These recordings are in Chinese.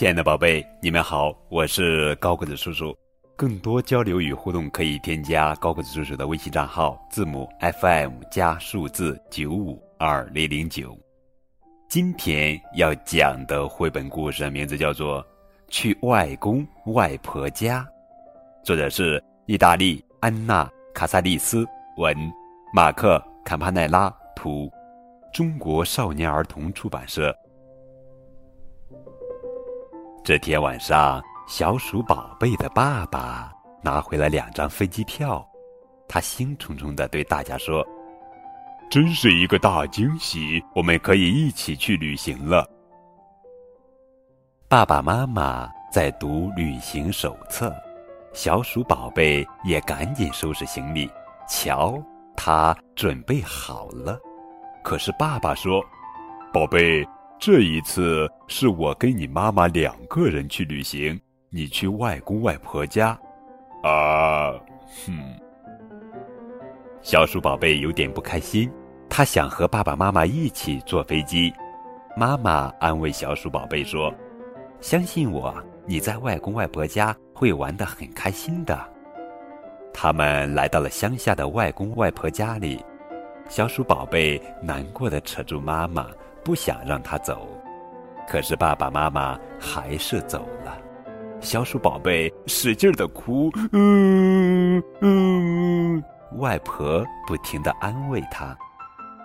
亲爱的宝贝，你们好，我是高个子叔叔。更多交流与互动，可以添加高个子叔叔的微信账号，字母 FM 加数字九五二零零九。今天要讲的绘本故事名字叫做《去外公外婆家》，作者是意大利安娜·卡萨利斯，文马克·坎帕奈拉，图中国少年儿童出版社。这天晚上。小鼠宝贝的爸爸拿回了两张飞机票，他兴冲冲地对大家说：“真是一个大惊喜，我们可以一起去旅行了。”爸爸妈妈在读旅行手册，小鼠宝贝也赶紧收拾行李。瞧，他准备好了。可是爸爸说：“宝贝，这一次是我跟你妈妈两个人去旅行。”你去外公外婆家，啊，哼！小鼠宝贝有点不开心，他想和爸爸妈妈一起坐飞机。妈妈安慰小鼠宝贝说：“相信我，你在外公外婆家会玩得很开心的。”他们来到了乡下的外公外婆家里，小鼠宝贝难过的扯住妈妈，不想让他走，可是爸爸妈妈还是走了。小鼠宝贝使劲的哭，嗯嗯，外婆不停的安慰他。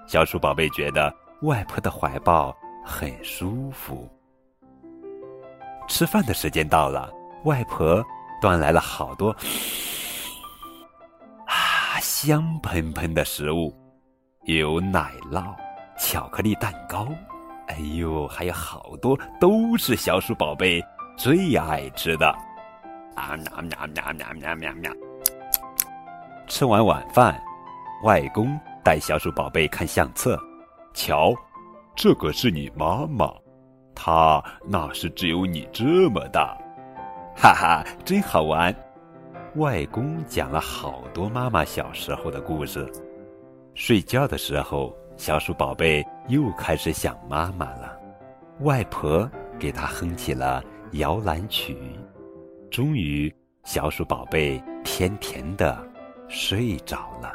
小鼠宝贝觉得外婆的怀抱很舒服。吃饭的时间到了，外婆端来了好多啊香喷喷的食物，有奶酪、巧克力蛋糕，哎呦，还有好多都是小鼠宝贝。最爱吃的，啊喵喵喵喵喵喵喵！吃完晚饭，外公带小鼠宝贝看相册，瞧，这个是你妈妈，她那是只有你这么大，哈哈，真好玩！外公讲了好多妈妈小时候的故事。睡觉的时候，小鼠宝贝又开始想妈妈了。外婆给他哼起了。摇篮曲，终于，小鼠宝贝甜甜的睡着了。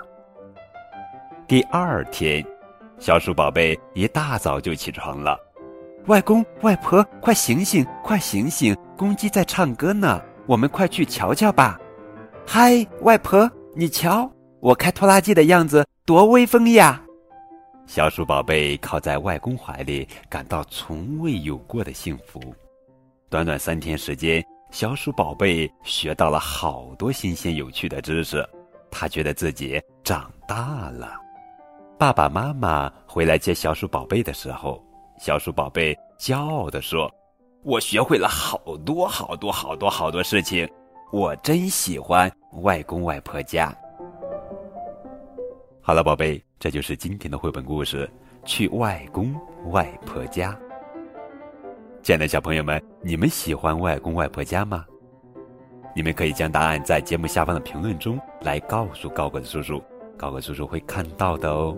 第二天，小鼠宝贝一大早就起床了。外公外婆，快醒醒，快醒醒！公鸡在唱歌呢，我们快去瞧瞧吧。嗨，外婆，你瞧，我开拖拉机的样子多威风呀！小鼠宝贝靠在外公怀里，感到从未有过的幸福。短短三天时间，小鼠宝贝学到了好多新鲜有趣的知识，他觉得自己长大了。爸爸妈妈回来接小鼠宝贝的时候，小鼠宝贝骄傲地说：“我学会了好多好多好多好多事情，我真喜欢外公外婆家。”好了，宝贝，这就是今天的绘本故事《去外公外婆家》。亲爱的小朋友们，你们喜欢外公外婆家吗？你们可以将答案在节目下方的评论中来告诉高个子叔叔，高个叔叔会看到的哦。